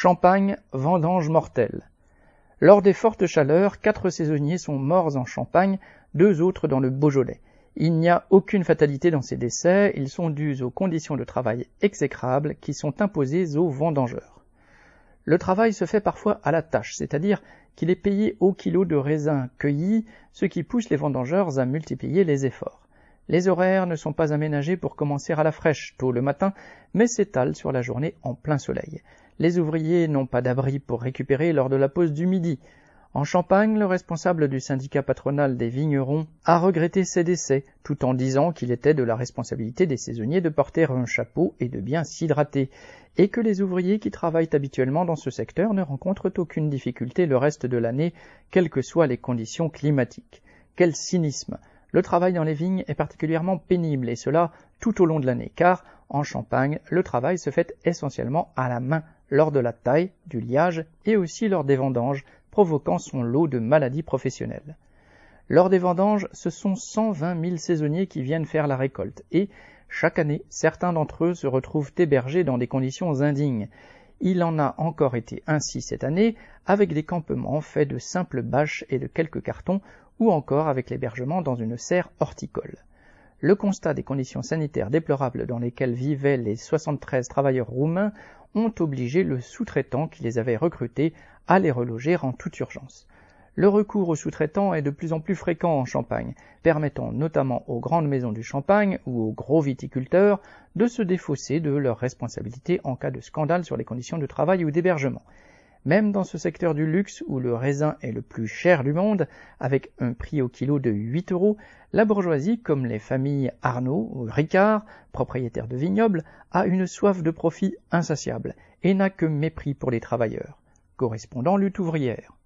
Champagne, vendange mortelle. Lors des fortes chaleurs, quatre saisonniers sont morts en Champagne, deux autres dans le Beaujolais. Il n'y a aucune fatalité dans ces décès, ils sont dus aux conditions de travail exécrables qui sont imposées aux vendangeurs. Le travail se fait parfois à la tâche, c'est-à-dire qu'il est payé au kilo de raisin cueilli, ce qui pousse les vendangeurs à multiplier les efforts. Les horaires ne sont pas aménagés pour commencer à la fraîche, tôt le matin, mais s'étalent sur la journée en plein soleil. Les ouvriers n'ont pas d'abri pour récupérer lors de la pause du midi. En Champagne, le responsable du syndicat patronal des vignerons a regretté ces décès, tout en disant qu'il était de la responsabilité des saisonniers de porter un chapeau et de bien s'hydrater, et que les ouvriers qui travaillent habituellement dans ce secteur ne rencontrent aucune difficulté le reste de l'année, quelles que soient les conditions climatiques. Quel cynisme Le travail dans les vignes est particulièrement pénible, et cela tout au long de l'année, car en Champagne, le travail se fait essentiellement à la main, lors de la taille, du liage et aussi lors des vendanges, provoquant son lot de maladies professionnelles. Lors des vendanges, ce sont 120 000 saisonniers qui viennent faire la récolte et, chaque année, certains d'entre eux se retrouvent hébergés dans des conditions indignes. Il en a encore été ainsi cette année, avec des campements faits de simples bâches et de quelques cartons, ou encore avec l'hébergement dans une serre horticole. Le constat des conditions sanitaires déplorables dans lesquelles vivaient les 73 travailleurs roumains ont obligé le sous-traitant qui les avait recrutés à les reloger en toute urgence. Le recours aux sous-traitants est de plus en plus fréquent en Champagne, permettant notamment aux grandes maisons du Champagne ou aux gros viticulteurs de se défausser de leurs responsabilités en cas de scandale sur les conditions de travail ou d'hébergement. Même dans ce secteur du luxe où le raisin est le plus cher du monde, avec un prix au kilo de 8 euros, la bourgeoisie, comme les familles Arnaud ou Ricard, propriétaires de vignobles, a une soif de profit insatiable et n'a que mépris pour les travailleurs. Correspondant lutte ouvrière.